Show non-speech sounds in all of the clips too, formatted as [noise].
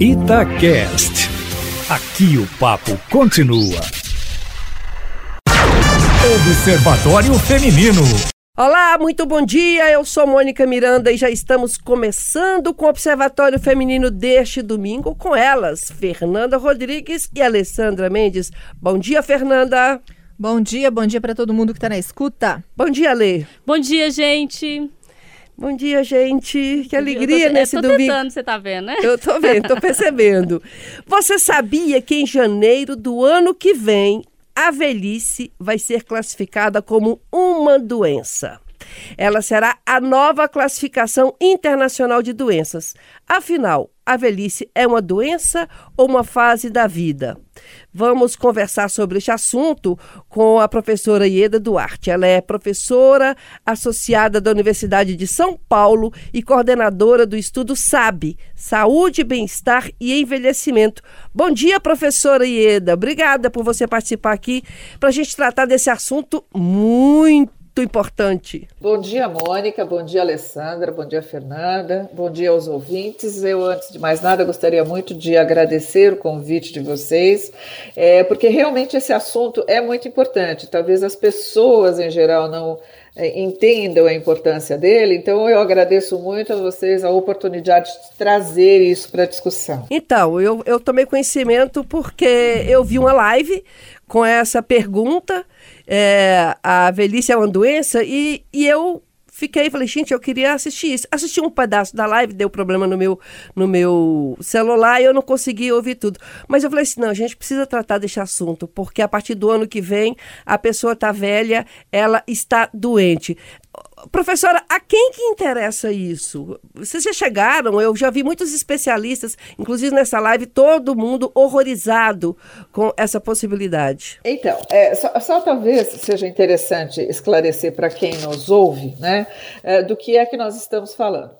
Itacast. Aqui o papo continua. Observatório Feminino. Olá, muito bom dia. Eu sou Mônica Miranda e já estamos começando com o Observatório Feminino deste domingo com elas, Fernanda Rodrigues e Alessandra Mendes. Bom dia, Fernanda. Bom dia, bom dia para todo mundo que está na escuta. Bom dia, Lê. Bom dia, gente. Bom dia, gente. Que alegria tô, nesse eu tô domingo. Tentando, você tá vendo, né? Eu tô vendo, tô percebendo. [laughs] Você sabia que em janeiro do ano que vem a velhice vai ser classificada como uma doença? Ela será a nova classificação internacional de doenças. Afinal, a velhice é uma doença ou uma fase da vida? Vamos conversar sobre este assunto com a professora Ieda Duarte. Ela é professora associada da Universidade de São Paulo e coordenadora do estudo SAB, Saúde, Bem-Estar e Envelhecimento. Bom dia, professora Ieda. Obrigada por você participar aqui para a gente tratar desse assunto muito muito importante. Bom dia, Mônica. Bom dia, Alessandra. Bom dia, Fernanda. Bom dia aos ouvintes. Eu, antes de mais nada, gostaria muito de agradecer o convite de vocês, é, porque realmente esse assunto é muito importante. Talvez as pessoas em geral não é, entendam a importância dele. Então, eu agradeço muito a vocês a oportunidade de trazer isso para a discussão. Então, eu, eu tomei conhecimento porque eu vi uma live com essa pergunta é, a velhice é uma doença, e, e eu fiquei, falei, gente, eu queria assistir isso. Assisti um pedaço da live, deu problema no meu, no meu celular e eu não consegui ouvir tudo. Mas eu falei assim, não, a gente precisa tratar desse assunto, porque a partir do ano que vem a pessoa está velha, ela está doente. Professora, a quem que interessa isso? Vocês já chegaram, eu já vi muitos especialistas, inclusive nessa live, todo mundo horrorizado com essa possibilidade. Então, é, só, só, talvez seja interessante esclarecer para quem nos ouve, né, é, do que é que nós estamos falando.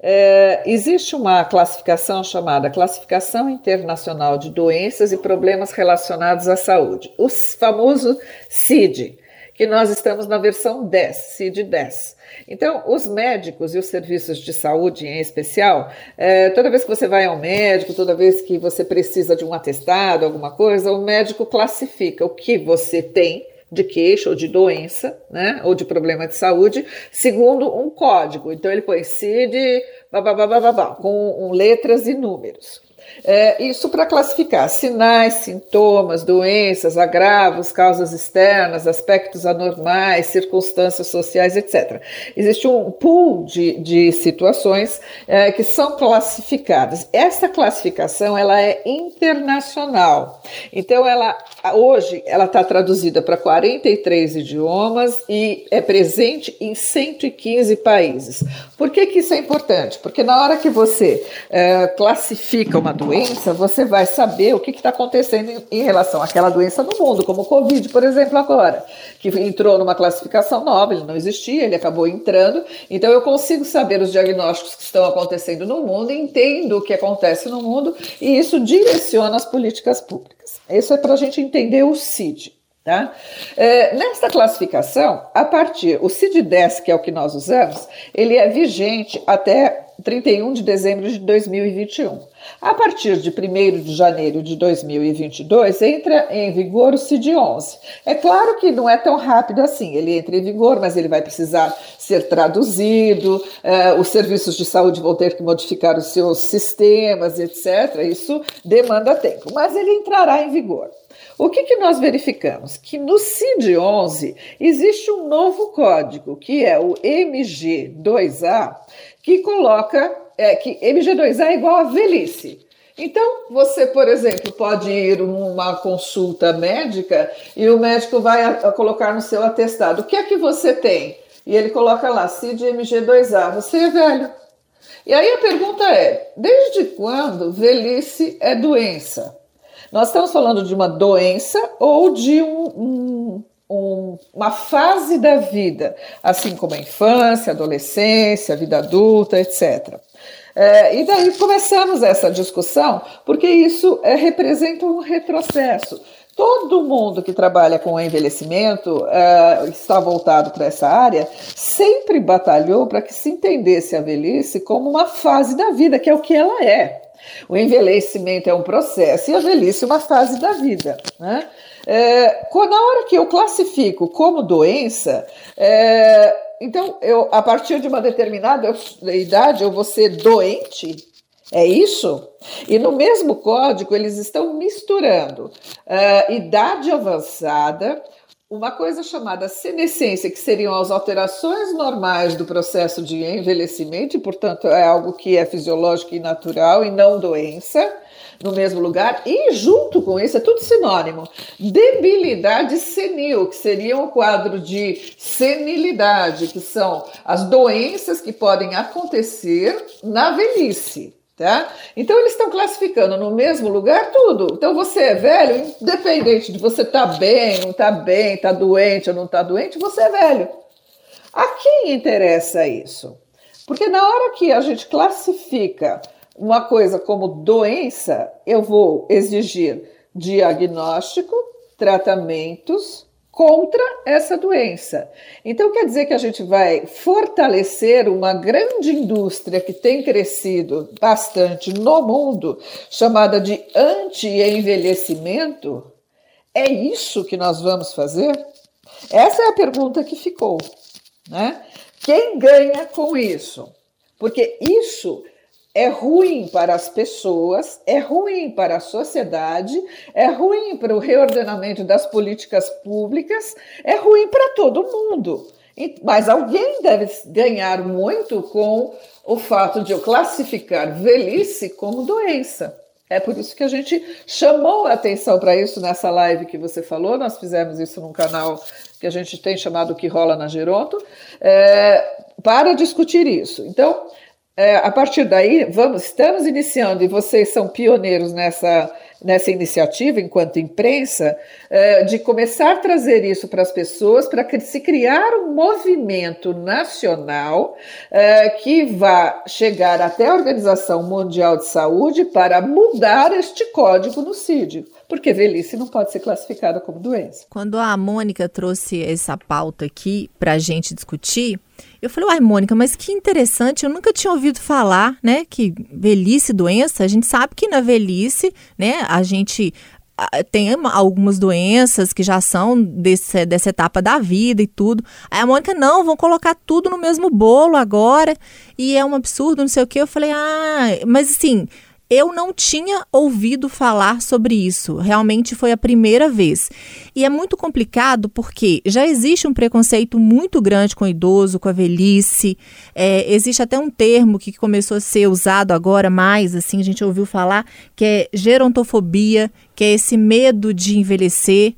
É, existe uma classificação chamada Classificação Internacional de Doenças e Problemas Relacionados à Saúde, o famoso CID que nós estamos na versão 10, CID-10. Então, os médicos e os serviços de saúde em especial, é, toda vez que você vai ao médico, toda vez que você precisa de um atestado, alguma coisa, o médico classifica o que você tem de queixa ou de doença, né, ou de problema de saúde, segundo um código. Então, ele põe CID, babá, com letras e números. É, isso para classificar sinais, sintomas, doenças, agravos, causas externas, aspectos anormais, circunstâncias sociais, etc. Existe um pool de, de situações é, que são classificadas. Essa classificação ela é internacional. Então, ela hoje ela está traduzida para 43 idiomas e é presente em 115 países. Por que, que isso é importante? Porque na hora que você é, classifica uma doença, você vai saber o que está acontecendo em, em, relação àquela doença no mundo, como o Covid, por exemplo, agora, que entrou numa classificação nova, ele não existia, ele acabou entrando. Então eu consigo saber os diagnósticos que estão acontecendo no mundo, entendo o que acontece no mundo e isso direciona as políticas públicas. Isso é para a gente entender o CID. Tá? É, nesta classificação, a partir, o CID-10, que é o que nós usamos, ele é vigente até 31 de dezembro de 2021. A partir de 1 de janeiro de 2022, entra em vigor o CID-11. É claro que não é tão rápido assim, ele entra em vigor, mas ele vai precisar ser traduzido, eh, os serviços de saúde vão ter que modificar os seus sistemas, etc. Isso demanda tempo, mas ele entrará em vigor. O que, que nós verificamos? Que no CID-11 existe um novo código, que é o MG2A, que coloca é, que MG2A é igual a velhice. Então, você, por exemplo, pode ir numa consulta médica e o médico vai a, a colocar no seu atestado: o que é que você tem? E ele coloca lá, CID MG2A, você é velho. E aí a pergunta é: desde quando velhice é doença? Nós estamos falando de uma doença ou de um, um, um, uma fase da vida, assim como a infância, a adolescência, a vida adulta, etc. É, e daí começamos essa discussão, porque isso é, representa um retrocesso. Todo mundo que trabalha com envelhecimento, é, está voltado para essa área, sempre batalhou para que se entendesse a velhice como uma fase da vida, que é o que ela é. O envelhecimento é um processo e a velhice é uma fase da vida. Né? É, na hora que eu classifico como doença, é, então eu, a partir de uma determinada idade eu vou ser doente. É isso? E no mesmo código eles estão misturando uh, idade avançada, uma coisa chamada senescência, que seriam as alterações normais do processo de envelhecimento, e, portanto, é algo que é fisiológico e natural e não doença, no mesmo lugar, e junto com isso é tudo sinônimo. Debilidade senil, que seria um quadro de senilidade, que são as doenças que podem acontecer na velhice. Tá? Então eles estão classificando no mesmo lugar tudo. Então você é velho, independente de você estar tá bem, não estar tá bem, estar tá doente ou não estar tá doente, você é velho. A quem interessa isso? Porque na hora que a gente classifica uma coisa como doença, eu vou exigir diagnóstico, tratamentos, contra essa doença. Então, quer dizer que a gente vai fortalecer uma grande indústria que tem crescido bastante no mundo, chamada de anti-envelhecimento? É isso que nós vamos fazer? Essa é a pergunta que ficou. Né? Quem ganha com isso? Porque isso é ruim para as pessoas, é ruim para a sociedade, é ruim para o reordenamento das políticas públicas, é ruim para todo mundo. Mas alguém deve ganhar muito com o fato de eu classificar velhice como doença. É por isso que a gente chamou a atenção para isso nessa live que você falou. Nós fizemos isso num canal que a gente tem chamado Que Rola na Geronto, é, para discutir isso. Então, é, a partir daí, vamos, estamos iniciando, e vocês são pioneiros nessa, nessa iniciativa, enquanto imprensa, é, de começar a trazer isso para as pessoas, para se criar um movimento nacional é, que vá chegar até a Organização Mundial de Saúde para mudar este código no CID porque velhice não pode ser classificada como doença. Quando a Mônica trouxe essa pauta aqui para a gente discutir, eu falei, uai, Mônica, mas que interessante, eu nunca tinha ouvido falar, né, que velhice, doença, a gente sabe que na velhice, né, a gente tem algumas doenças que já são desse, dessa etapa da vida e tudo. Aí a Mônica, não, vão colocar tudo no mesmo bolo agora, e é um absurdo, não sei o quê. Eu falei, ah, mas assim, eu não tinha ouvido falar sobre isso. Realmente foi a primeira vez. E é muito complicado porque já existe um preconceito muito grande com o idoso, com a velhice. É, existe até um termo que começou a ser usado agora mais, assim, a gente ouviu falar, que é gerontofobia, que é esse medo de envelhecer,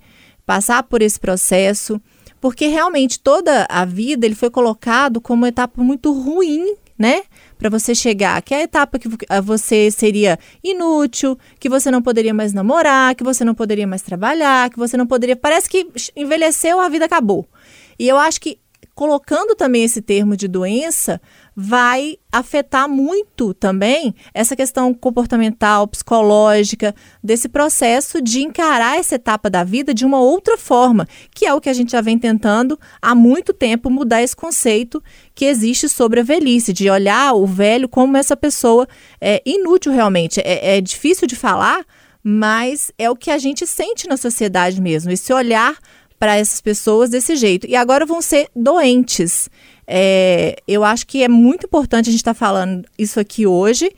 passar por esse processo. Porque realmente toda a vida ele foi colocado como uma etapa muito ruim, né? Para você chegar, que é a etapa que você seria inútil, que você não poderia mais namorar, que você não poderia mais trabalhar, que você não poderia. Parece que envelheceu, a vida acabou. E eu acho que colocando também esse termo de doença, vai afetar muito também essa questão comportamental, psicológica, desse processo de encarar essa etapa da vida de uma outra forma, que é o que a gente já vem tentando há muito tempo mudar esse conceito que existe sobre a velhice, de olhar o velho como essa pessoa é inútil realmente. É, é difícil de falar, mas é o que a gente sente na sociedade mesmo, esse olhar para essas pessoas desse jeito. E agora vão ser doentes. É, eu acho que é muito importante a gente estar tá falando isso aqui hoje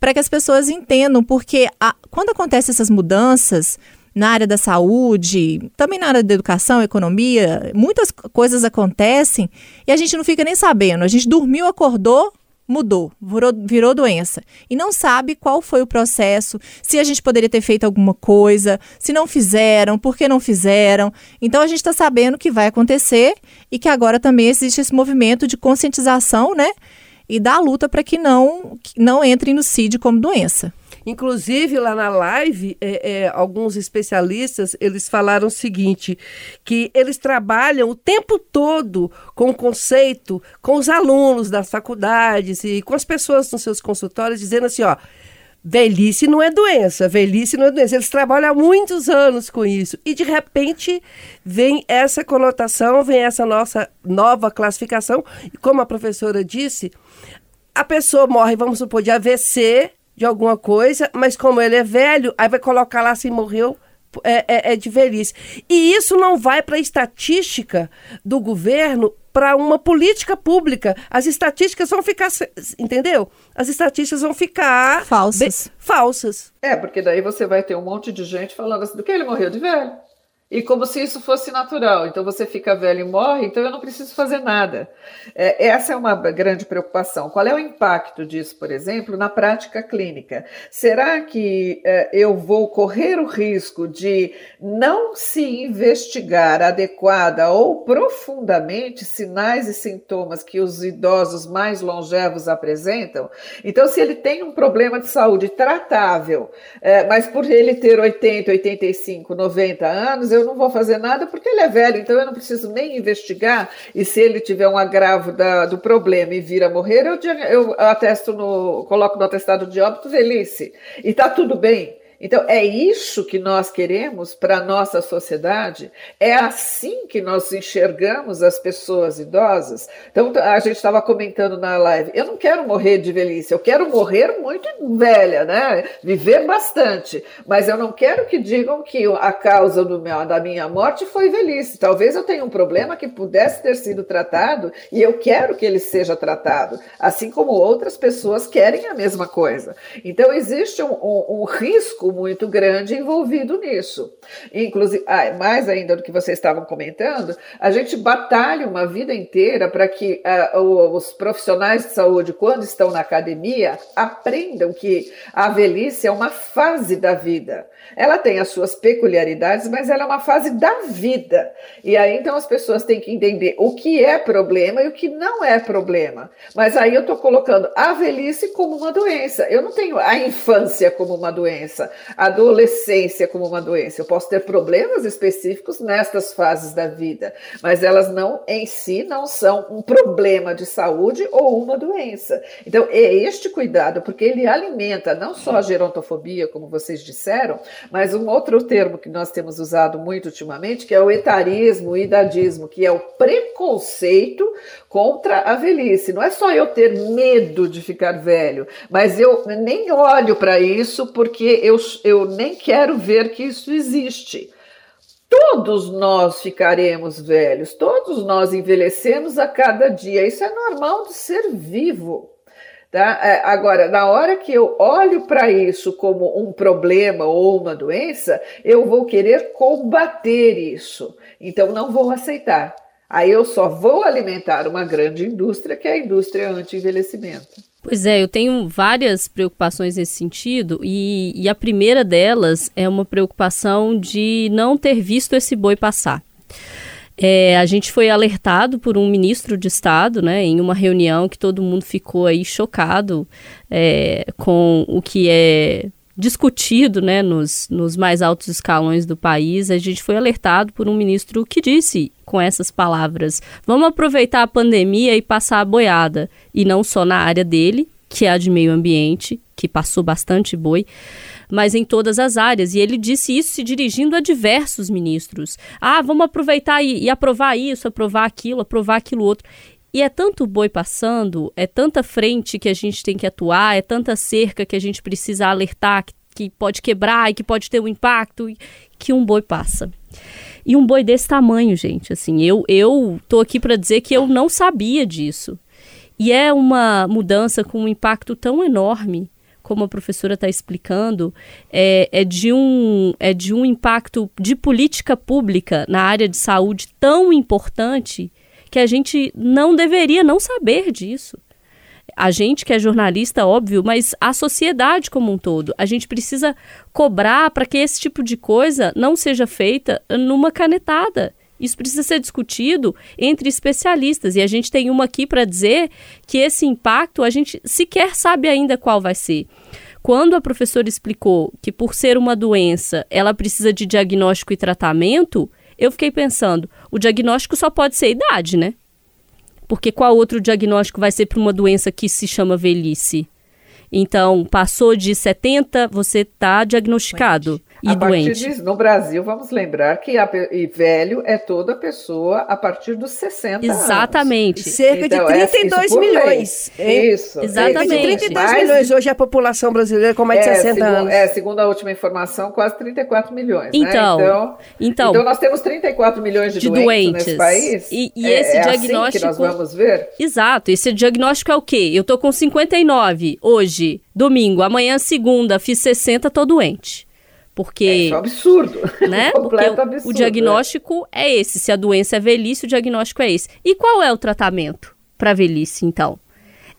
para que as pessoas entendam, porque a, quando acontecem essas mudanças na área da saúde, também na área da educação, economia, muitas coisas acontecem e a gente não fica nem sabendo. A gente dormiu, acordou, mudou, virou, virou doença. E não sabe qual foi o processo, se a gente poderia ter feito alguma coisa, se não fizeram, por que não fizeram. Então a gente está sabendo que vai acontecer e que agora também existe esse movimento de conscientização, né? E da luta para que não, que não entre no CID como doença. Inclusive, lá na live, é, é, alguns especialistas, eles falaram o seguinte, que eles trabalham o tempo todo com o conceito, com os alunos das faculdades e com as pessoas nos seus consultórios, dizendo assim, ó, velhice não é doença, velhice não é doença. Eles trabalham há muitos anos com isso. E, de repente, vem essa conotação, vem essa nossa nova classificação. E como a professora disse, a pessoa morre, vamos supor, de AVC de alguma coisa, mas como ele é velho, aí vai colocar lá assim, morreu é, é, é de velhice. E isso não vai para a estatística do governo para uma política pública. As estatísticas vão ficar, entendeu? As estatísticas vão ficar falsas. falsas. É, porque daí você vai ter um monte de gente falando assim, do que ele morreu de velho. E como se isso fosse natural. Então você fica velho e morre, então eu não preciso fazer nada. É, essa é uma grande preocupação. Qual é o impacto disso, por exemplo, na prática clínica? Será que é, eu vou correr o risco de não se investigar adequada ou profundamente sinais e sintomas que os idosos mais longevos apresentam? Então, se ele tem um problema de saúde tratável, é, mas por ele ter 80, 85, 90 anos, eu não vou fazer nada porque ele é velho, então eu não preciso nem investigar. E se ele tiver um agravo da, do problema e vir a morrer, eu, eu atesto no, coloco no atestado de óbito velhice. E está tudo bem. Então, é isso que nós queremos para a nossa sociedade? É assim que nós enxergamos as pessoas idosas? Então, a gente estava comentando na live: eu não quero morrer de velhice, eu quero morrer muito velha, né? Viver bastante. Mas eu não quero que digam que a causa meu, da minha morte foi velhice. Talvez eu tenha um problema que pudesse ter sido tratado e eu quero que ele seja tratado, assim como outras pessoas querem a mesma coisa. Então, existe um, um, um risco muito grande envolvido nisso. Inclusive, ah, mais ainda do que vocês estavam comentando, a gente batalha uma vida inteira para que ah, os profissionais de saúde, quando estão na academia, aprendam que a velhice é uma fase da vida. Ela tem as suas peculiaridades, mas ela é uma fase da vida. E aí então as pessoas têm que entender o que é problema e o que não é problema. Mas aí eu estou colocando a velhice como uma doença. Eu não tenho a infância como uma doença adolescência como uma doença. Eu posso ter problemas específicos nestas fases da vida, mas elas não em si não são um problema de saúde ou uma doença. Então, é este cuidado, porque ele alimenta não só a gerontofobia, como vocês disseram, mas um outro termo que nós temos usado muito ultimamente, que é o etarismo, o idadismo, que é o preconceito contra a velhice. Não é só eu ter medo de ficar velho, mas eu nem olho para isso porque eu, eu nem quero ver que isso existe. Todos nós ficaremos velhos, todos nós envelhecemos a cada dia. Isso é normal do ser vivo. Tá? É, agora, na hora que eu olho para isso como um problema ou uma doença, eu vou querer combater isso. Então, não vou aceitar. Aí eu só vou alimentar uma grande indústria, que é a indústria anti-envelhecimento. Pois é, eu tenho várias preocupações nesse sentido, e, e a primeira delas é uma preocupação de não ter visto esse boi passar. É, a gente foi alertado por um ministro de Estado, né, em uma reunião que todo mundo ficou aí chocado é, com o que é discutido né, nos, nos mais altos escalões do país, a gente foi alertado por um ministro que disse com essas palavras: vamos aproveitar a pandemia e passar a boiada. E não só na área dele, que é a de meio ambiente, que passou bastante boi, mas em todas as áreas. E ele disse isso se dirigindo a diversos ministros. Ah, vamos aproveitar e, e aprovar isso, aprovar aquilo, aprovar aquilo outro. E é tanto boi passando, é tanta frente que a gente tem que atuar, é tanta cerca que a gente precisa alertar, que, que pode quebrar e que pode ter um impacto, que um boi passa. E um boi desse tamanho, gente, assim, eu, eu tô aqui para dizer que eu não sabia disso. E é uma mudança com um impacto tão enorme, como a professora está explicando, é, é, de um, é de um impacto de política pública na área de saúde tão importante que a gente não deveria não saber disso. A gente que é jornalista, óbvio, mas a sociedade como um todo. A gente precisa cobrar para que esse tipo de coisa não seja feita numa canetada. Isso precisa ser discutido entre especialistas e a gente tem uma aqui para dizer que esse impacto a gente sequer sabe ainda qual vai ser. Quando a professora explicou que por ser uma doença ela precisa de diagnóstico e tratamento, eu fiquei pensando, o diagnóstico só pode ser idade, né? Porque qual outro diagnóstico vai ser para uma doença que se chama velhice? Então, passou de 70, você está diagnosticado. E a doente. Partir de, no Brasil, vamos lembrar que a, e velho é toda pessoa a partir dos 60 Exatamente. anos. Cerca Então, de é- 32 por lei. milhões. hein? Isso. Exatamente. Cerca de isso. 32 Mais milhões hoje é a população brasileira com mais de é, 60 segundo, anos. É, segundo a última informação, quase 34 milhões. Então, né? então, então- então nós temos 34 milhões de, De doentes, doentes. nesse país. E- e É- esse é assim diagnóstico- que nós vamos ver? Exato, esse diagnóstico é o quê? Eu tô com 59 hoje, domingo, amanhã segunda, fiz 60, tô doente. Porque, Isso é um absurdo. né? [laughs] Porque completo o, absurdo. o diagnóstico é esse, se a doença é velhice, o diagnóstico é esse. E qual é o tratamento para velhice, então?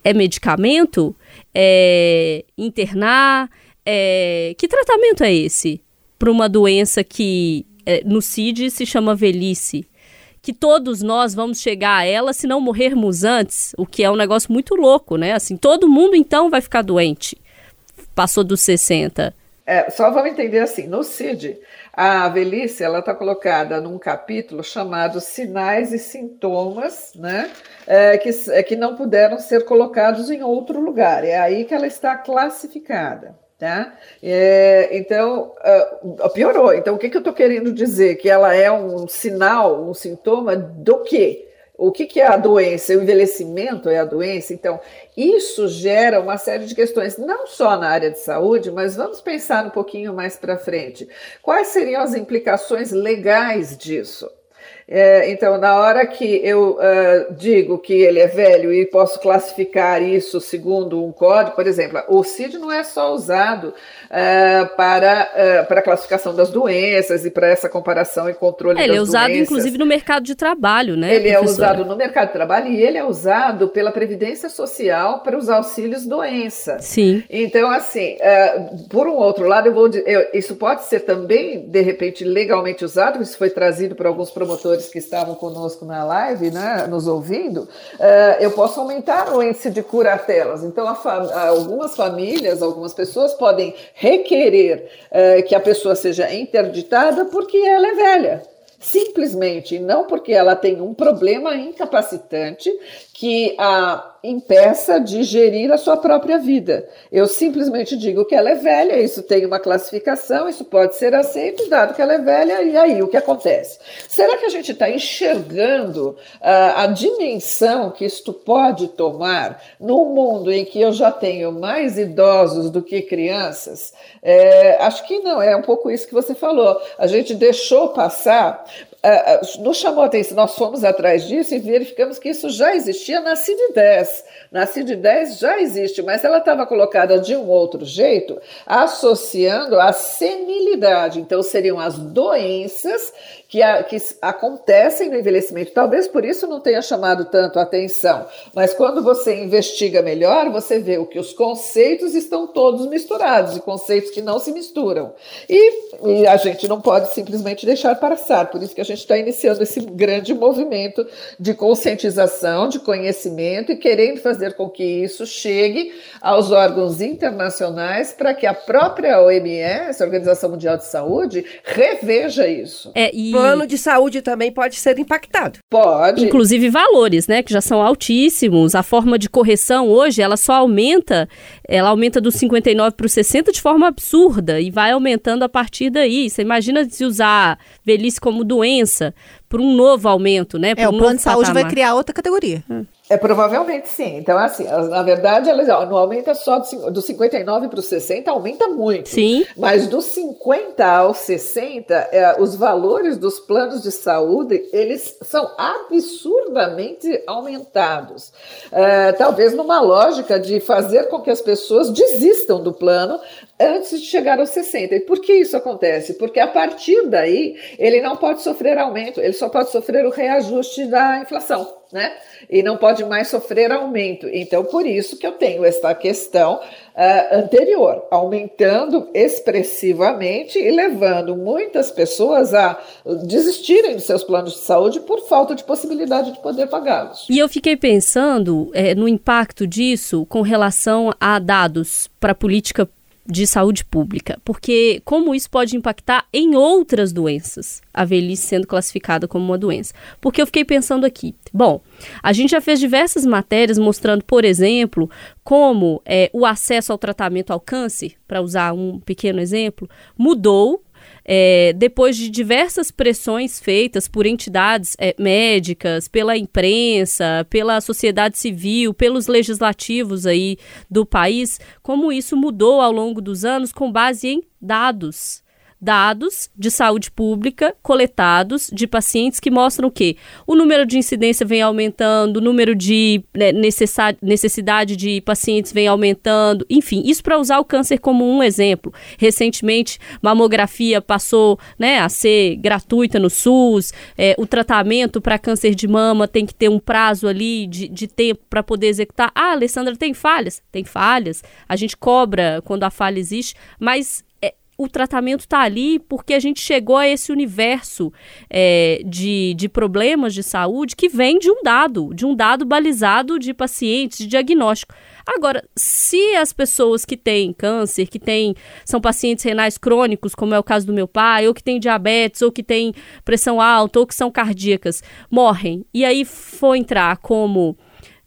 É medicamento? É internar? É... Que tratamento é esse para uma doença que é, no CID se chama velhice? Que todos nós vamos chegar a ela se não morrermos antes, o que é um negócio muito louco, né? Assim, todo mundo então vai ficar doente. Passou dos 60. É, só vamos entender assim, no CID, a velhice ela está colocada num capítulo chamado Sinais e Sintomas, né, é, que, é, que não puderam ser colocados em outro lugar. É aí que ela está classificada. Tá? É, então, uh, piorou. Então, o que, que eu estou querendo dizer? Que ela é um sinal, um sintoma do quê? O que, que é a doença? O envelhecimento é a doença? Então, isso gera uma série de questões, não só na área de saúde, mas vamos pensar um pouquinho mais para frente. Quais seriam as implicações legais disso? É, então, na hora que eu uh, digo que ele é velho e posso classificar isso segundo um código, por exemplo, o CID não é só usado uh, para, uh, para a classificação das doenças e para essa comparação e controle É, ele é usado, doenças. inclusive, no mercado de trabalho, né? Ele é professora? usado no mercado de trabalho e ele é usado pela Previdência Social para os auxílios doença. Sim. Então, assim, por um outro lado, eu vou, eu, isso pode ser também, de repente, legalmente usado, isso foi trazido por alguns promotores que estavam conosco na live, né, nos ouvindo, uh, eu posso aumentar o índice de curatelas. Então, fam algumas famílias, algumas pessoas podem requerer uh, que a pessoa seja interditada porque ela é velha simplesmente, não porque ela tem um problema incapacitante que a impeça de gerir a sua própria vida. Eu simplesmente digo que ela é velha, isso tem uma classificação, isso pode ser aceito, dado que ela é velha, e aí o que acontece? Será que a gente está enxergando uh, a dimensão que isto pode tomar num mundo em que eu já tenho mais idosos do que crianças? É, acho que não, é um pouco isso que você falou. A gente deixou passar Uh, nos chamou a atenção, nós fomos atrás disso e verificamos que isso já existia na CID-10. Na CID-10 já existe, mas ela estava colocada de um outro jeito, associando a senilidade. Então, seriam as doenças que, a, que acontecem no envelhecimento. Talvez por isso não tenha chamado tanto a atenção, mas quando você investiga melhor, você vê o que os conceitos estão todos misturados, e conceitos que não se misturam. E, e a gente não pode simplesmente deixar passar, por isso que a gente está iniciando esse grande movimento de conscientização, de conhecimento e querendo fazer com que isso chegue aos órgãos internacionais para que a própria OMS, a Organização Mundial de Saúde, reveja isso. É, e... Plano de saúde também pode ser impactado. Pode. Inclusive valores, né, que já são altíssimos. A forma de correção hoje, ela só aumenta, ela aumenta dos 59 para os 60 de forma absurda e vai aumentando a partir daí. Você imagina se usar velhice como doença por um novo aumento, né? por É, um o plano de saúde vai patamar. criar outra categoria. É, provavelmente sim. Então, assim, na verdade, ela ó, não aumenta só do, do 59 para os 60, aumenta muito. Sim. Mas dos 50 aos 60, é, os valores dos planos de saúde, eles são absurdamente aumentados. É, talvez numa lógica de fazer com que as pessoas desistam do plano antes de chegar aos 60. E por que isso acontece? Porque a partir daí, ele não pode sofrer aumento, ele só pode sofrer o reajuste da inflação, né? E não pode mais sofrer aumento. Então, por isso que eu tenho esta questão uh, anterior, aumentando expressivamente e levando muitas pessoas a desistirem dos seus planos de saúde por falta de possibilidade de poder pagá-los. E eu fiquei pensando é, no impacto disso com relação a dados para política de saúde pública, porque como isso pode impactar em outras doenças, a velhice sendo classificada como uma doença. Porque eu fiquei pensando aqui, bom, a gente já fez diversas matérias mostrando, por exemplo, como é, o acesso ao tratamento ao câncer, para usar um pequeno exemplo, mudou é, depois de diversas pressões feitas por entidades é, médicas, pela imprensa, pela sociedade civil, pelos legislativos aí do país, como isso mudou ao longo dos anos com base em dados dados de saúde pública coletados de pacientes que mostram o quê? O número de incidência vem aumentando, o número de né, necessidade de pacientes vem aumentando, enfim, isso para usar o câncer como um exemplo. Recentemente, mamografia passou né, a ser gratuita no SUS, é, o tratamento para câncer de mama tem que ter um prazo ali de, de tempo para poder executar. Ah, Alessandra, tem falhas? Tem falhas. A gente cobra quando a falha existe, mas o tratamento está ali porque a gente chegou a esse universo é, de, de problemas de saúde que vem de um dado, de um dado balizado de pacientes, de diagnóstico. Agora, se as pessoas que têm câncer, que têm, são pacientes renais crônicos, como é o caso do meu pai, ou que têm diabetes, ou que têm pressão alta, ou que são cardíacas, morrem, e aí for entrar como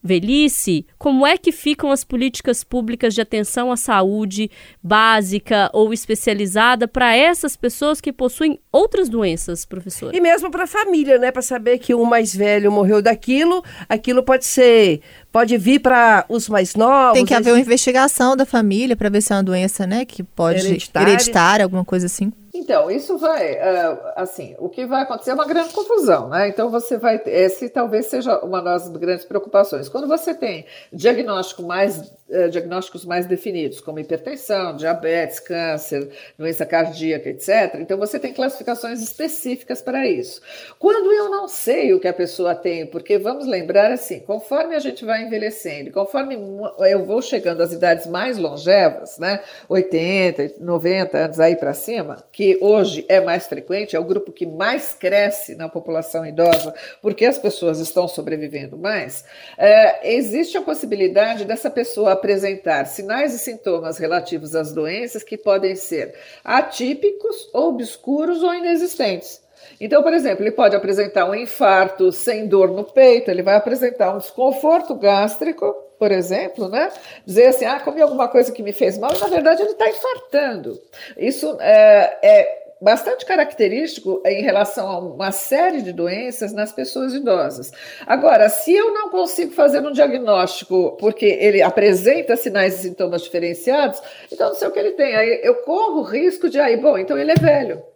velhice, como é que ficam as políticas públicas de atenção à saúde básica ou especializada para essas pessoas que possuem outras doenças, professora? E mesmo para a família, né? Para saber que o mais velho morreu daquilo, aquilo pode ser pode vir para os mais novos. Tem que haver uma investigação da família para ver se é uma doença, né, que pode hereditária, hereditária alguma coisa assim. Então, isso vai, uh, assim, o que vai acontecer é uma grande confusão, né? Então, você vai, esse talvez seja uma das grandes preocupações. Quando você tem diagnóstico mais, uh, diagnósticos mais definidos, como hipertensão, diabetes, câncer, doença cardíaca, etc., então você tem classificações específicas para isso. Quando eu não sei o que a pessoa tem, porque vamos lembrar assim, conforme a gente vai envelhecendo, conforme eu vou chegando às idades mais longevas, né, 80, 90 anos aí para cima, que que hoje é mais frequente, é o grupo que mais cresce na população idosa, porque as pessoas estão sobrevivendo mais, é, existe a possibilidade dessa pessoa apresentar sinais e sintomas relativos às doenças que podem ser atípicos, obscuros ou inexistentes. Então, por exemplo, ele pode apresentar um infarto sem dor no peito, ele vai apresentar um desconforto gástrico, por exemplo, né? Dizer assim, ah, comi alguma coisa que me fez mal, e na verdade ele está infartando. Isso é, é bastante característico em relação a uma série de doenças nas pessoas idosas. Agora, se eu não consigo fazer um diagnóstico porque ele apresenta sinais e sintomas diferenciados, então não sei o que ele tem. Aí eu corro o risco de aí, bom, então ele é velho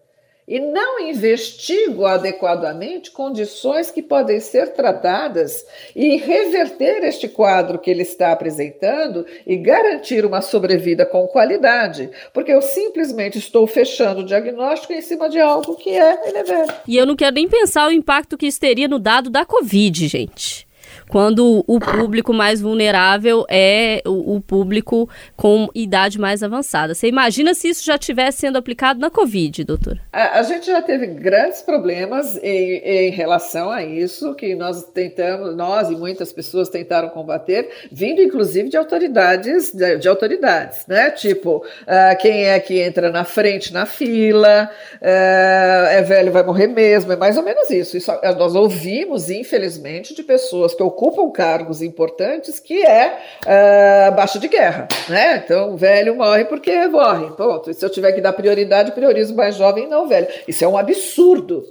e não investigo adequadamente condições que podem ser tratadas e reverter este quadro que ele está apresentando e garantir uma sobrevida com qualidade, porque eu simplesmente estou fechando o diagnóstico em cima de algo que é elevado. E eu não quero nem pensar o impacto que isso teria no dado da Covid, gente quando o público mais vulnerável é o, o público com idade mais avançada. Você imagina se isso já estivesse sendo aplicado na Covid, doutor? A, a, gente já teve grandes problemas em, em relação a isso, que nós tentamos, nós e muitas pessoas tentaram combater, vindo inclusive de autoridades, de, de autoridades, né? Tipo, uh, quem é que entra na frente na fila, uh, é velho, vai morrer mesmo, é mais ou menos isso. isso nós ouvimos, infelizmente, de pessoas que ocupam cargos importantes, que é uh, baixa de guerra, né? Então, velho morre porque morre, ponto. E se eu tiver que dar prioridade, priorizo mais jovem não velho. Isso é um absurdo.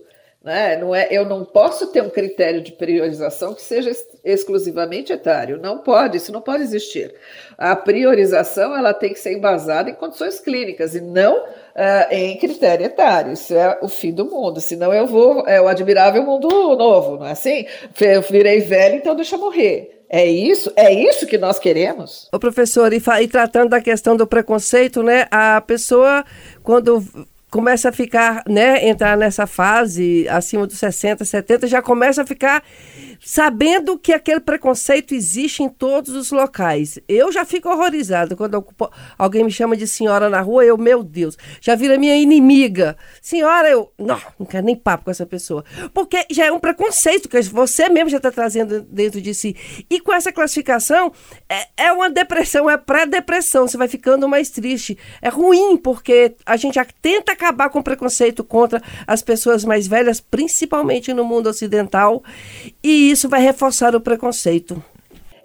Né? Não é, eu não posso ter um critério de priorização que seja ex exclusivamente etário. Não pode, isso não pode existir. A priorização ela tem que ser embasada em condições clínicas e não uh, em critério etário. Isso é o fim do mundo. Senão eu vou. É o admirável mundo novo, não é assim? Eu virei velho, então deixa eu morrer. É isso? É isso que nós queremos? O professor, e, e tratando da questão do preconceito, né? A pessoa, quando começa a ficar, né, entrar nessa fase acima dos 60, 70, já começa a ficar sabendo que aquele preconceito existe em todos os locais. Eu já fico horrorizada quando alguém me chama de senhora na rua, eu, meu Deus, já vira minha inimiga. Senhora, eu, não, não quero nem papo com essa pessoa. Porque já é um preconceito que você mesmo já está trazendo dentro de si. E com essa classificação, é, é uma depressão, é pré-depressão, você vai ficando mais triste. É ruim, porque a gente tenta acabar com o preconceito contra as pessoas mais velhas, principalmente no mundo ocidental, e isso vai reforçar o preconceito.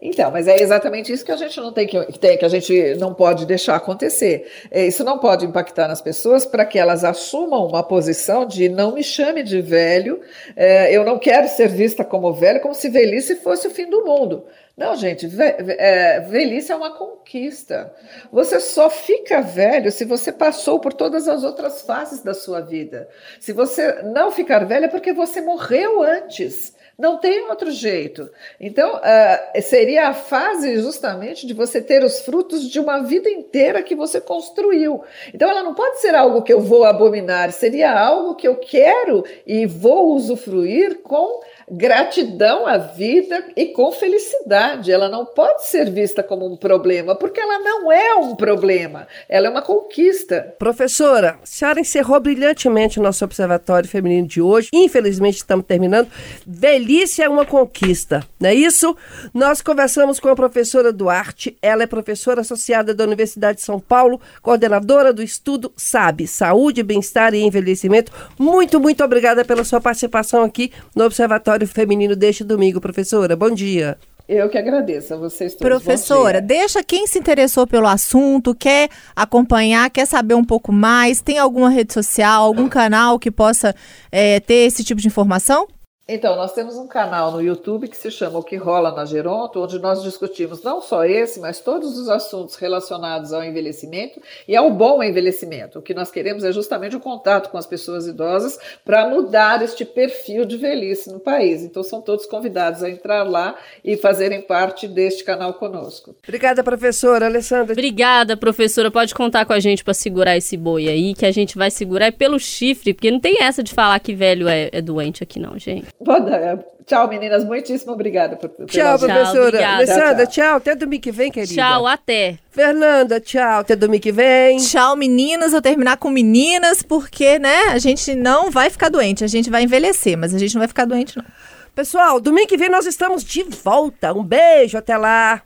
Então, mas é exatamente isso que a gente não tem que, tem, que a gente não pode deixar acontecer. É, isso não pode impactar nas pessoas para que elas assumam uma posição de não me chame de velho, é, eu não quero ser vista como velho, como se velhice fosse o fim do mundo. Não, gente, ve é, velhice é uma conquista. Você só fica velho se você passou por todas as outras fases da sua vida. Se você não ficar velho é porque você morreu antes. Não tem outro jeito. Então, uh, seria a fase justamente de você ter os frutos de uma vida inteira que você construiu. Então, ela não pode ser algo que eu vou abominar, seria algo que eu quero e vou usufruir com gratidão à vida e com felicidade. Ela não pode ser vista como um problema, porque ela não é um problema, ela é uma conquista. Professora, a senhora encerrou brilhantemente o nosso Observatório Feminino de hoje. Infelizmente, estamos terminando. Velhice é uma conquista, não é isso? Nós conversamos com a professora Duarte, ela é professora associada da Universidade de São Paulo, coordenadora do estudo SAB, Saúde, Bem-Estar e Envelhecimento. Muito, muito obrigada pela sua participação aqui no Observatório Feminino deste domingo, professora. Bom dia. Eu que agradeço a vocês todos. Professora, deixa quem se interessou pelo assunto, quer acompanhar, quer saber um pouco mais, tem alguma rede social, algum canal que possa é, ter esse tipo de informação? Então, nós temos um canal no YouTube que se chama O que Rola na Geronto, onde nós discutimos não só esse, mas todos os assuntos relacionados ao envelhecimento e ao bom envelhecimento. O que nós queremos é justamente o contato com as pessoas idosas para mudar este perfil de velhice no país. Então, são todos convidados a entrar lá e fazerem parte deste canal conosco. Obrigada, professora. Alessandra. Obrigada, professora. Pode contar com a gente para segurar esse boi aí, que a gente vai segurar é pelo chifre, porque não tem essa de falar que velho é, é doente aqui, não, gente. Tchau, meninas. Muitíssimo obrigada. Por, tchau, professora. Tchau, Alessandra, tchau, tchau. Até domingo que vem, querida. Tchau, até. Fernanda, tchau. Até domingo que vem. Tchau, meninas. Vou terminar com meninas, porque, né, a gente não vai ficar doente. A gente vai envelhecer, mas a gente não vai ficar doente, não. Pessoal, domingo que vem nós estamos de volta. Um beijo, até lá.